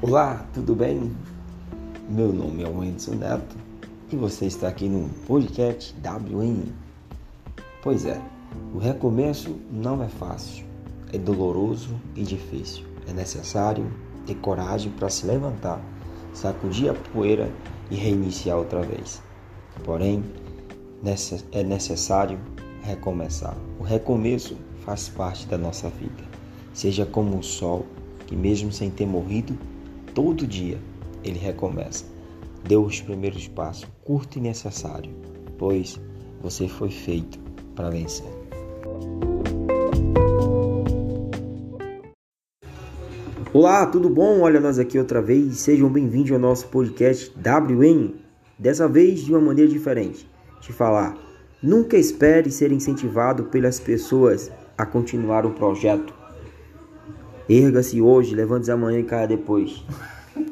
Olá, tudo bem? Meu nome é Wenderson Neto e você está aqui no podcast WN. Pois é, o recomeço não é fácil, é doloroso e difícil. É necessário ter coragem para se levantar, sacudir a poeira e reiniciar outra vez. Porém, é necessário recomeçar. O recomeço faz parte da nossa vida. Seja como o sol, que mesmo sem ter morrido, todo dia ele recomeça. Dê os primeiros passos, curto e necessário, pois você foi feito para vencer. Olá, tudo bom? Olha nós aqui outra vez. Sejam bem-vindos ao nosso podcast WN. Dessa vez de uma maneira diferente. Te falar, nunca espere ser incentivado pelas pessoas a continuar um projeto. Erga-se hoje, levante-se amanhã e caia depois.